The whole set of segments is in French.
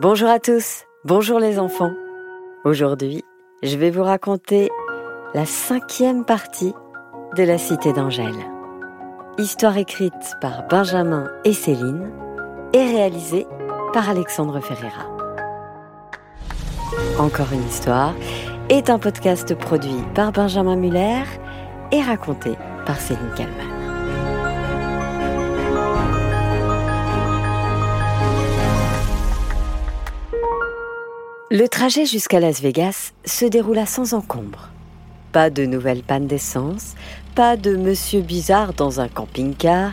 Bonjour à tous, bonjour les enfants. Aujourd'hui, je vais vous raconter la cinquième partie de la Cité d'Angèle. Histoire écrite par Benjamin et Céline et réalisée par Alexandre Ferreira. Encore une histoire est un podcast produit par Benjamin Muller et raconté par Céline Kalman. Le trajet jusqu'à Las Vegas se déroula sans encombre. Pas de nouvelles pannes d'essence, pas de monsieur bizarre dans un camping-car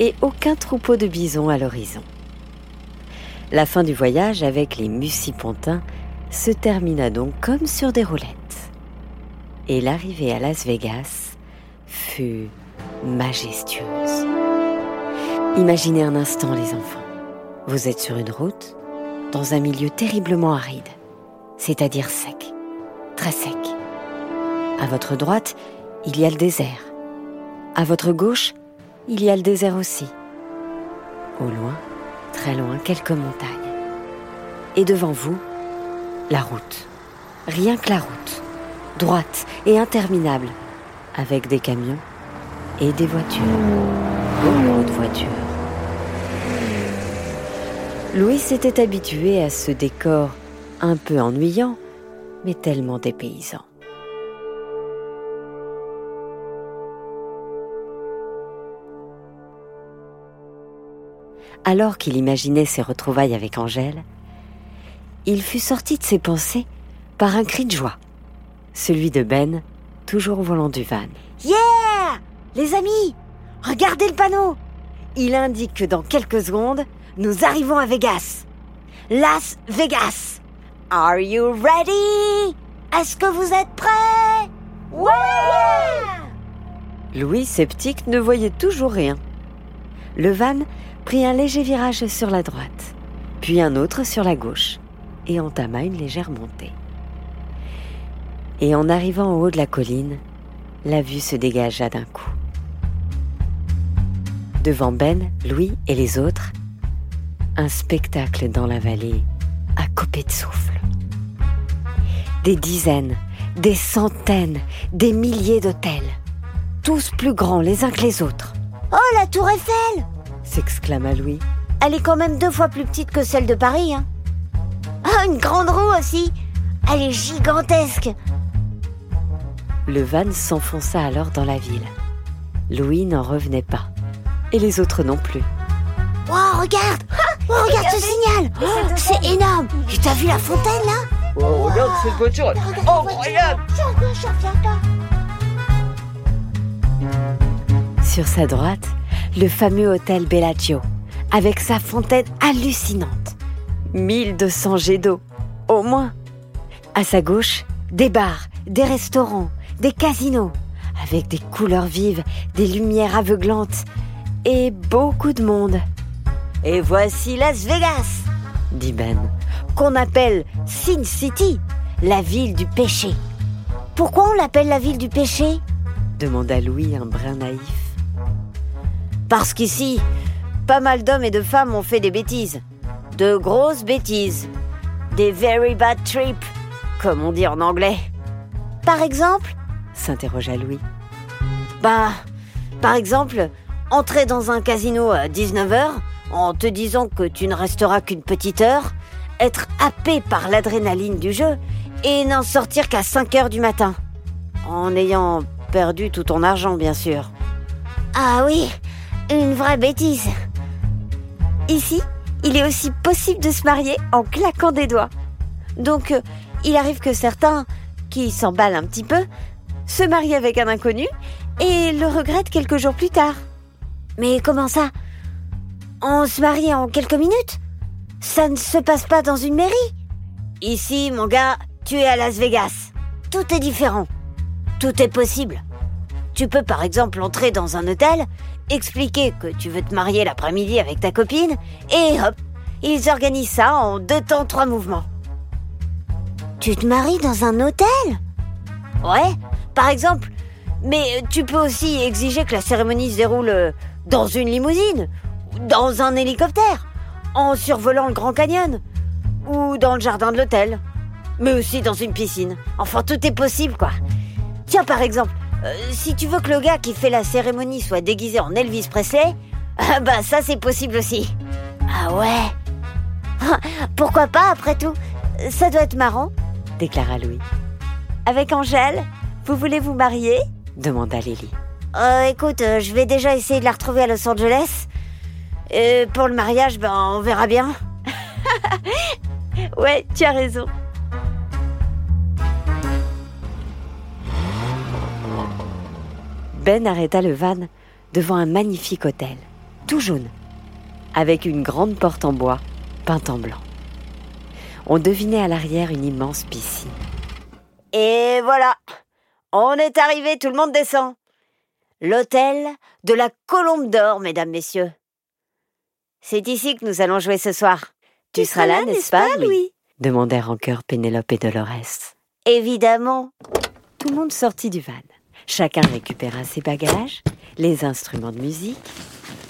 et aucun troupeau de bisons à l'horizon. La fin du voyage avec les Mucipontins se termina donc comme sur des roulettes. Et l'arrivée à Las Vegas fut majestueuse. Imaginez un instant les enfants. Vous êtes sur une route, dans un milieu terriblement aride, c'est-à-dire sec, très sec. À votre droite, il y a le désert. À votre gauche, il y a le désert aussi. Au loin, très loin, quelques montagnes. Et devant vous, la route. Rien que la route. Droite et interminable. Avec des camions et des voitures. Beaucoup voitures. Louis s'était habitué à ce décor un peu ennuyant, mais tellement dépaysant. Alors qu'il imaginait ses retrouvailles avec Angèle, il fut sorti de ses pensées par un cri de joie, celui de Ben, toujours au volant du van. Yeah Les amis, regardez le panneau Il indique que dans quelques secondes, nous arrivons à Vegas. Las Vegas. Are you ready? Est-ce que vous êtes prêts? Louis, sceptique, ne voyait toujours rien. Le van prit un léger virage sur la droite, puis un autre sur la gauche, et entama une légère montée. Et en arrivant au haut de la colline, la vue se dégagea d'un coup. Devant Ben, Louis et les autres, un spectacle dans la vallée à couper de souffle. Des dizaines, des centaines, des milliers d'hôtels, tous plus grands les uns que les autres. Oh, la tour Eiffel s'exclama Louis. Elle est quand même deux fois plus petite que celle de Paris. Hein. Ah, une grande roue aussi Elle est gigantesque Le van s'enfonça alors dans la ville. Louis n'en revenait pas. Et les autres non plus. Oh, regarde oh, Regarde ce signal. Oh, C'est énorme. Et t'as vu la fontaine là Oh, regarde cette voiture. Incroyable. Sur sa droite, le fameux hôtel Bellagio, avec sa fontaine hallucinante. 1200 jets d'eau, au moins. À sa gauche, des bars, des restaurants, des casinos, avec des couleurs vives, des lumières aveuglantes et beaucoup de monde. Et voici Las Vegas, dit Ben. qu'on appelle Sin City, la ville du péché. Pourquoi on l'appelle la ville du péché? demanda Louis un brin naïf. Parce qu'ici, pas mal d'hommes et de femmes ont fait des bêtises. De grosses bêtises. Des very bad trips, comme on dit en anglais. Par exemple? s'interrogea Louis. Bah, par exemple, entrer dans un casino à 19h en te disant que tu ne resteras qu'une petite heure, être happé par l'adrénaline du jeu et n'en sortir qu'à 5 heures du matin. En ayant perdu tout ton argent, bien sûr. Ah oui, une vraie bêtise. Ici, il est aussi possible de se marier en claquant des doigts. Donc, euh, il arrive que certains, qui s'emballent un petit peu, se marient avec un inconnu et le regrettent quelques jours plus tard. Mais comment ça? On se marie en quelques minutes? Ça ne se passe pas dans une mairie? Ici, mon gars, tu es à Las Vegas. Tout est différent. Tout est possible. Tu peux par exemple entrer dans un hôtel, expliquer que tu veux te marier l'après-midi avec ta copine, et hop, ils organisent ça en deux temps, trois mouvements. Tu te maries dans un hôtel? Ouais, par exemple. Mais tu peux aussi exiger que la cérémonie se déroule euh, dans une limousine, dans un hélicoptère, en survolant le Grand Canyon, ou dans le jardin de l'hôtel, mais aussi dans une piscine. Enfin, tout est possible, quoi. Tiens, par exemple, euh, si tu veux que le gars qui fait la cérémonie soit déguisé en Elvis Presley, bah ça c'est possible aussi. Ah ouais Pourquoi pas après tout? Ça doit être marrant, déclara Louis. Avec Angèle, vous voulez vous marier? demanda Lily. Euh, écoute, euh, je vais déjà essayer de la retrouver à Los Angeles. Et pour le mariage, ben on verra bien. ouais, tu as raison. Ben arrêta le van devant un magnifique hôtel, tout jaune, avec une grande porte en bois peinte en blanc. On devinait à l'arrière une immense piscine. Et voilà, on est arrivé, tout le monde descend. L'hôtel de la Colombe d'Or, mesdames, messieurs. C'est ici que nous allons jouer ce soir. Tu, seras là, n'est-ce pas, Louis demandèrent en chœur Pénélope et Dolores. Évidemment. Tout le monde sortit du van. Chacun récupéra ses bagages, les instruments de musique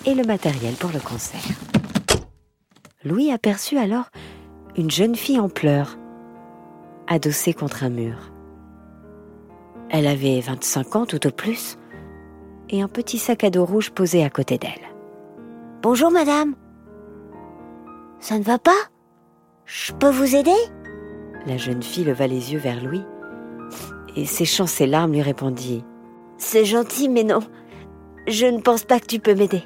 et le matériel pour le concert. Louis aperçut alors une jeune fille en pleurs, adossée contre un mur. Elle avait 25 ans tout au plus et un petit sac à dos rouge posé à côté d'elle. Bonjour madame. Ça ne va pas? Je peux vous aider? La jeune fille leva les yeux vers Louis et séchant ses larmes lui répondit ⁇ C'est gentil mais non, je ne pense pas que tu peux m'aider.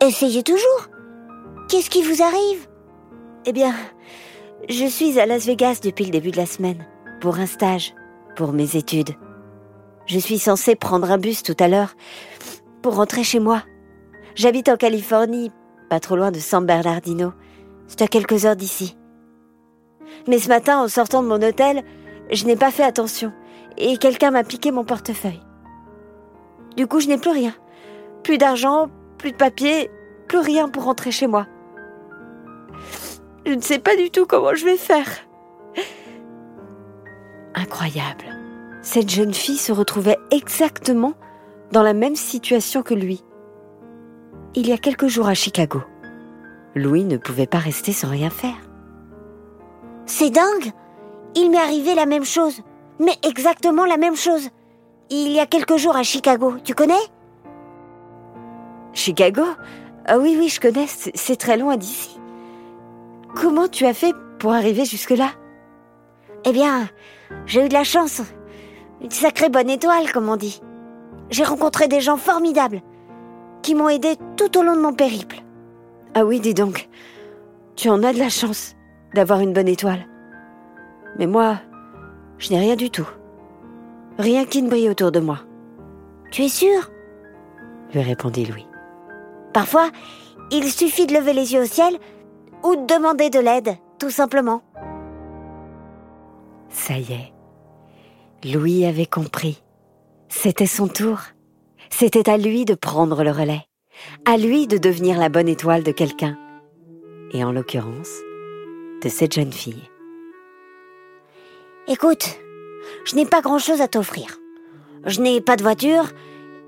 Essayez toujours. Qu'est-ce qui vous arrive? Eh bien, je suis à Las Vegas depuis le début de la semaine, pour un stage, pour mes études. Je suis censée prendre un bus tout à l'heure pour rentrer chez moi. J'habite en Californie, pas trop loin de San Bernardino. C'est à quelques heures d'ici. Mais ce matin, en sortant de mon hôtel, je n'ai pas fait attention et quelqu'un m'a piqué mon portefeuille. Du coup, je n'ai plus rien. Plus d'argent, plus de papier, plus rien pour rentrer chez moi. Je ne sais pas du tout comment je vais faire. Incroyable. Cette jeune fille se retrouvait exactement dans la même situation que lui. Il y a quelques jours à Chicago. Louis ne pouvait pas rester sans rien faire. C'est dingue Il m'est arrivé la même chose. Mais exactement la même chose. Il y a quelques jours à Chicago, tu connais? Chicago? Ah oui, oui, je connais, c'est très loin d'ici. Comment tu as fait pour arriver jusque-là? Eh bien, j'ai eu de la chance. Une sacrée bonne étoile, comme on dit. J'ai rencontré des gens formidables qui m'ont aidé tout au long de mon périple. Ah oui, dis donc, tu en as de la chance d'avoir une bonne étoile. Mais moi, je n'ai rien du tout. Rien qui ne brille autour de moi. Tu es sûr? Lui répondit Louis. Parfois, il suffit de lever les yeux au ciel ou de demander de l'aide, tout simplement. Ça y est. Louis avait compris. C'était son tour. C'était à lui de prendre le relais, à lui de devenir la bonne étoile de quelqu'un, et en l'occurrence, de cette jeune fille. Écoute, je n'ai pas grand-chose à t'offrir. Je n'ai pas de voiture,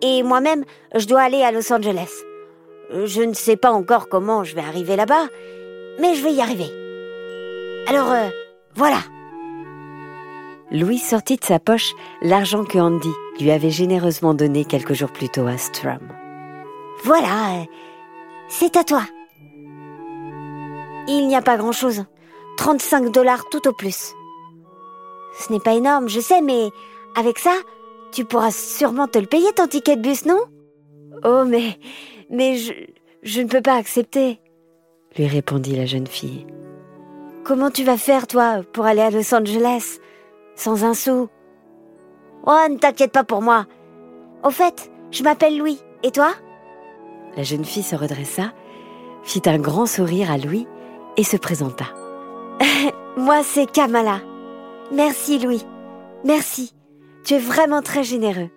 et moi-même, je dois aller à Los Angeles. Je ne sais pas encore comment je vais arriver là-bas, mais je vais y arriver. Alors, euh, voilà. Louis sortit de sa poche l'argent que Andy lui avait généreusement donné quelques jours plus tôt à Strum. Voilà, c'est à toi. Il n'y a pas grand-chose. 35 dollars tout au plus. Ce n'est pas énorme, je sais, mais avec ça, tu pourras sûrement te le payer ton ticket de bus, non? Oh, mais, mais je, je ne peux pas accepter, lui répondit la jeune fille. Comment tu vas faire, toi, pour aller à Los Angeles sans un sou? Oh, ne t'inquiète pas pour moi. Au fait, je m'appelle Louis. Et toi? La jeune fille se redressa, fit un grand sourire à Louis et se présenta. moi, c'est Kamala. Merci, Louis. Merci. Tu es vraiment très généreux.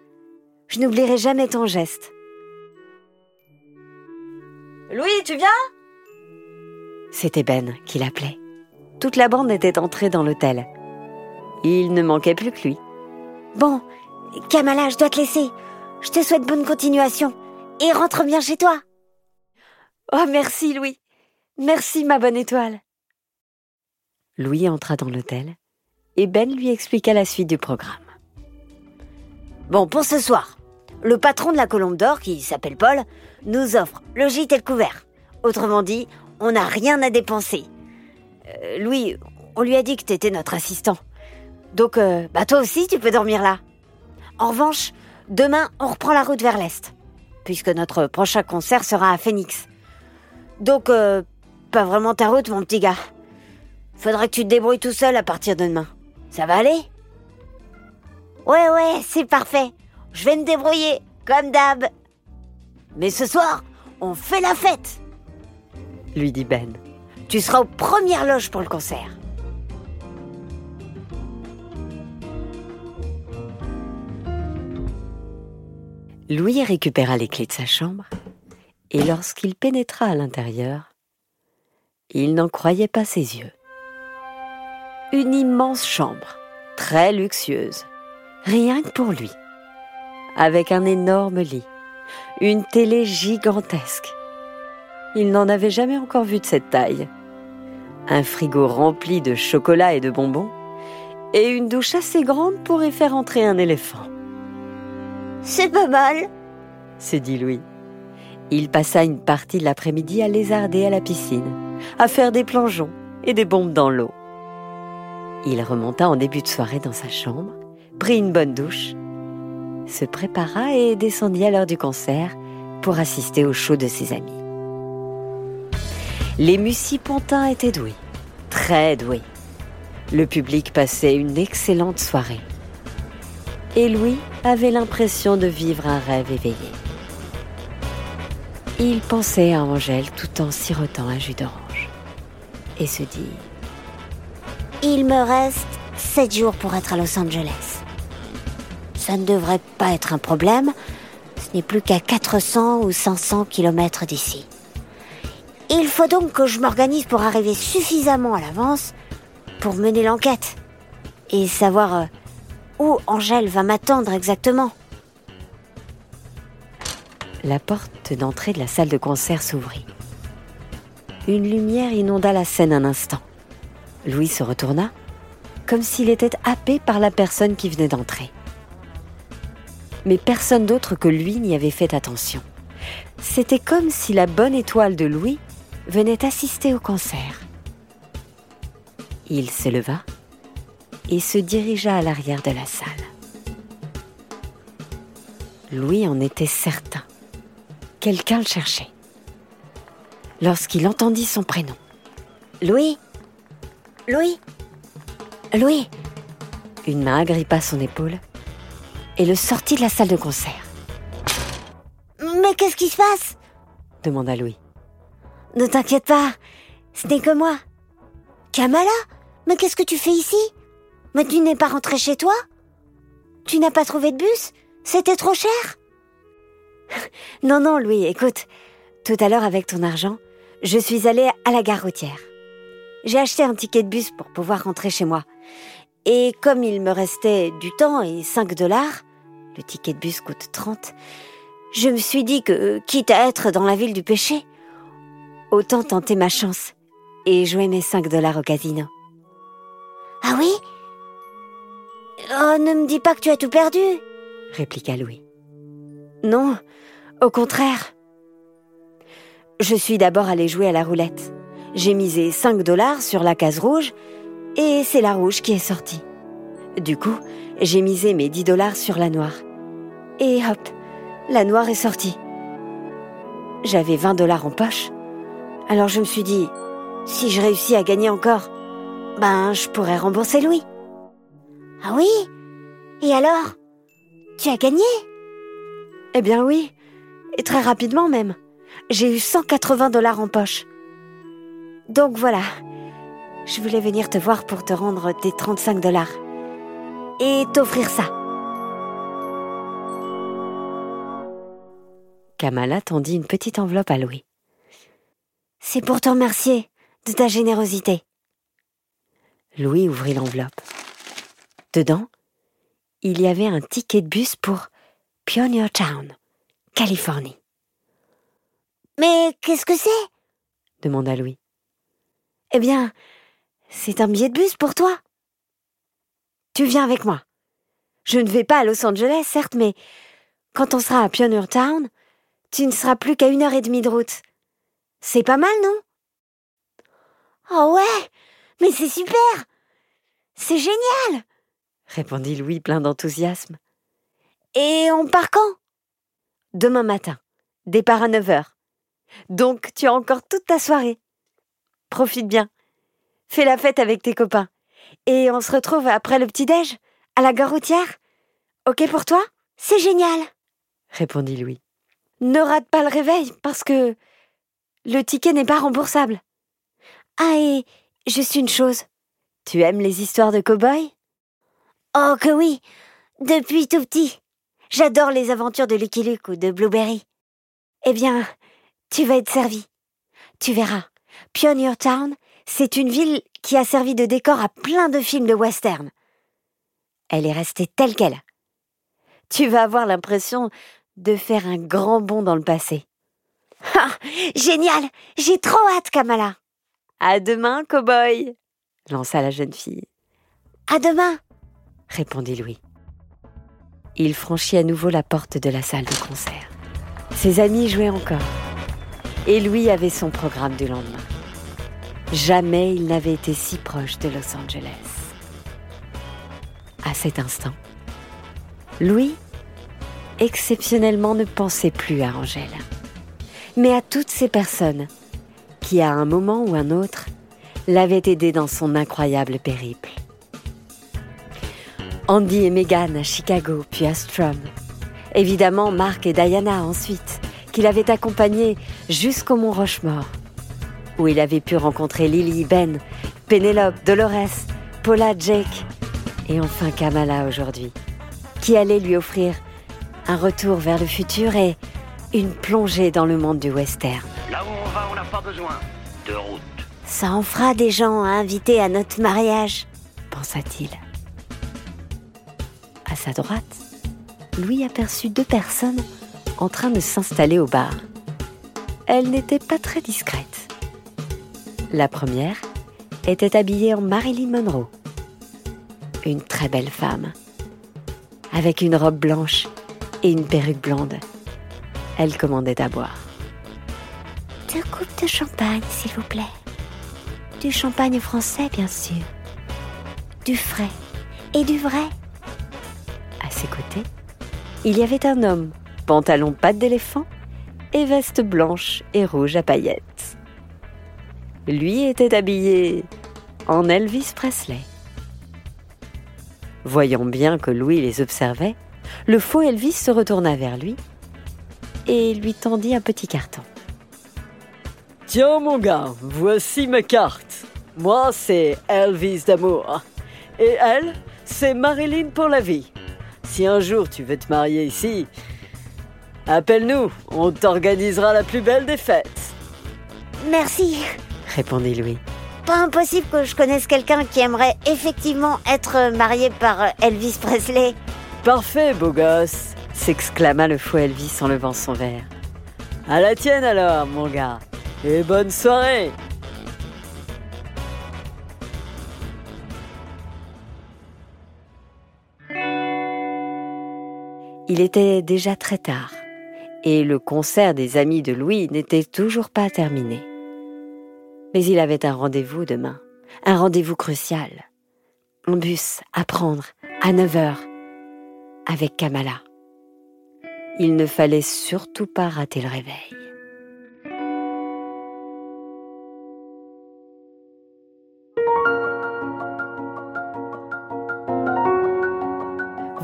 Je n'oublierai jamais ton geste. Louis, tu viens? C'était Ben qui l'appelait. Toute la bande était entrée dans l'hôtel. Il ne manquait plus que lui. Bon, Kamala, je dois te laisser. Je te souhaite bonne continuation. Et rentre bien chez toi. Oh, merci, Louis. Merci, ma bonne étoile. Louis entra dans l'hôtel et Ben lui expliqua la suite du programme. Bon, pour ce soir, le patron de la Colombe d'Or, qui s'appelle Paul, nous offre le gîte et le couvert. Autrement dit, on n'a rien à dépenser. Euh, Louis, on lui a dit que t'étais notre assistant. Donc, euh, bah toi aussi, tu peux dormir là. En revanche, demain, on reprend la route vers l'est, puisque notre prochain concert sera à Phoenix. Donc, euh, pas vraiment ta route, mon petit gars. Faudra que tu te débrouilles tout seul à partir de demain. Ça va aller? Ouais, ouais, c'est parfait. Je vais me débrouiller, comme d'hab. Mais ce soir, on fait la fête lui dit Ben. Tu seras aux premières loges pour le concert. Louis récupéra les clés de sa chambre et lorsqu'il pénétra à l'intérieur, il n'en croyait pas ses yeux. Une immense chambre, très luxueuse, rien que pour lui, avec un énorme lit, une télé gigantesque. Il n'en avait jamais encore vu de cette taille. Un frigo rempli de chocolat et de bonbons, et une douche assez grande pour y faire entrer un éléphant. C'est pas mal, se dit Louis. Il passa une partie de l'après-midi à lézarder à la piscine, à faire des plongeons et des bombes dans l'eau. Il remonta en début de soirée dans sa chambre, prit une bonne douche, se prépara et descendit à l'heure du concert pour assister au show de ses amis. Les Mucipontins étaient doués, très doués. Le public passait une excellente soirée. Et Louis avait l'impression de vivre un rêve éveillé. Il pensait à Angèle tout en sirotant un jus d'orange et se dit Il me reste sept jours pour être à Los Angeles. Ça ne devrait pas être un problème. Ce n'est plus qu'à 400 ou 500 kilomètres d'ici. Il faut donc que je m'organise pour arriver suffisamment à l'avance pour mener l'enquête et savoir euh, où Angèle va m'attendre exactement. La porte d'entrée de la salle de concert s'ouvrit. Une lumière inonda la scène un instant. Louis se retourna, comme s'il était happé par la personne qui venait d'entrer. Mais personne d'autre que lui n'y avait fait attention. C'était comme si la bonne étoile de Louis venait assister au concert. Il se leva et se dirigea à l'arrière de la salle. Louis en était certain. Quelqu'un le cherchait. Lorsqu'il entendit son prénom. Louis Louis Louis Une main agrippa son épaule et le sortit de la salle de concert. Mais qu'est-ce qui se passe? demanda Louis. Ne t'inquiète pas, ce n'est que moi. Kamala? Mais qu'est-ce que tu fais ici? Mais tu n'es pas rentré chez toi? Tu n'as pas trouvé de bus? C'était trop cher? Non, non, Louis, écoute. Tout à l'heure, avec ton argent, je suis allée à la gare routière. J'ai acheté un ticket de bus pour pouvoir rentrer chez moi. Et comme il me restait du temps et 5 dollars, le ticket de bus coûte 30, je me suis dit que, quitte à être dans la ville du péché, autant tenter ma chance et jouer mes 5 dollars au casino. Oh, ne me dis pas que tu as tout perdu répliqua Louis. Non, au contraire. Je suis d'abord allé jouer à la roulette. J'ai misé 5 dollars sur la case rouge et c'est la rouge qui est sortie. Du coup, j'ai misé mes 10 dollars sur la noire. Et hop, la noire est sortie. J'avais 20 dollars en poche alors je me suis dit, si je réussis à gagner encore, ben je pourrais rembourser Louis. Ah oui? Et alors Tu as gagné? Eh bien oui, et très rapidement même. J'ai eu 180 dollars en poche. Donc voilà, je voulais venir te voir pour te rendre tes 35 dollars. Et t'offrir ça. Kamala tendit une petite enveloppe à Louis. C'est pour te remercier de ta générosité. Louis ouvrit l'enveloppe. Dedans, il y avait un ticket de bus pour Pioneer Town, Californie. Mais qu'est-ce que c'est? demanda Louis. Eh bien, C'est un billet de bus pour toi. Tu viens avec moi. Je ne vais pas à Los Angeles, certes, mais quand on sera à Pioneer Town, tu ne seras plus qu'à une heure et demie de route. C'est pas mal, non? Oh ouais Mais c'est super C'est génial répondit Louis plein d'enthousiasme. Et on part quand? Demain matin. Départ à 9 heures. Donc tu as encore toute ta soirée. Profite bien. Fais la fête avec tes copains. Et on se retrouve après le petit-déj, à la gare routière? Ok pour toi? C'est génial répondit Louis. Ne rate pas le réveil, parce que le ticket n'est pas remboursable. Ah, et juste une chose. Tu aimes les histoires de cow-boys? Oh que oui Depuis tout petit. J'adore les aventures de Lucky Luke ou de Blueberry. Eh bien, tu vas être servi. Tu verras. Pioneer Town, c'est une ville qui a servi de décor à plein de films de western. Elle est restée telle qu'elle. Tu vas avoir l'impression de faire un grand bond dans le passé. Ah, génial J'ai trop hâte, Kamala À demain, cow-boy lança la jeune fille. À demain répondit Louis. Il franchit à nouveau la porte de la salle de concert. Ses amis jouaient encore. Et Louis avait son programme du lendemain. Jamais il n'avait été si proche de Los Angeles. À cet instant, Louis exceptionnellement ne pensait plus à Angèle, mais à toutes ces personnes qui, à un moment ou un autre, l'avaient aidé dans son incroyable périple. Andy et Megan à Chicago, puis à Strum. Évidemment, Mark et Diana ensuite, qu'il avait accompagnés jusqu'au Mont Rochemort, où il avait pu rencontrer Lily, Ben, Penelope, Dolores, Paula, Jake et enfin Kamala aujourd'hui, qui allait lui offrir un retour vers le futur et une plongée dans le monde du western. Là où on va, on n'a pas besoin de route. Ça en fera des gens à inviter à notre mariage, pensa-t-il. À sa droite, Louis aperçut deux personnes en train de s'installer au bar. Elles n'étaient pas très discrètes. La première était habillée en Marilyn Monroe. Une très belle femme, avec une robe blanche et une perruque blonde. Elle commandait à boire. Deux coupes de champagne, s'il vous plaît. Du champagne français, bien sûr. Du frais et du vrai. Ses côtés, il y avait un homme, pantalon patte d'éléphant et veste blanche et rouge à paillettes. Lui était habillé en Elvis Presley. Voyant bien que Louis les observait, le faux Elvis se retourna vers lui et lui tendit un petit carton. Tiens mon gars, voici ma carte. Moi c'est Elvis d'amour. Et elle, c'est Marilyn pour la vie. Si un jour tu veux te marier ici, appelle-nous, on t'organisera la plus belle des fêtes. Merci, répondit Louis. Pas impossible que je connaisse quelqu'un qui aimerait effectivement être marié par Elvis Presley. Parfait, beau gosse s'exclama le fou Elvis en levant son verre. À la tienne alors, mon gars. Et bonne soirée Il était déjà très tard, et le concert des amis de Louis n'était toujours pas terminé. Mais il avait un rendez-vous demain, un rendez-vous crucial. Un bus à prendre à 9 heures avec Kamala. Il ne fallait surtout pas rater le réveil.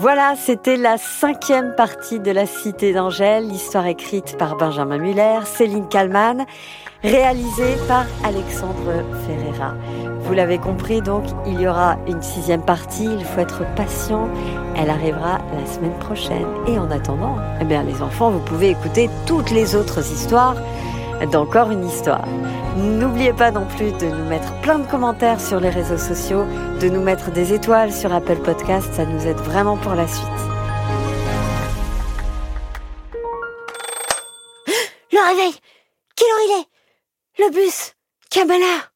Voilà, c'était la cinquième partie de La Cité d'Angèle, l'histoire écrite par Benjamin Muller, Céline Kallmann, réalisée par Alexandre Ferreira. Vous l'avez compris, donc, il y aura une sixième partie, il faut être patient, elle arrivera la semaine prochaine. Et en attendant, eh bien, les enfants, vous pouvez écouter toutes les autres histoires d'encore une histoire. N'oubliez pas non plus de nous mettre plein de commentaires sur les réseaux sociaux, de nous mettre des étoiles sur Apple Podcast, ça nous aide vraiment pour la suite. Le réveil Quelle heure il est? Le bus Kamala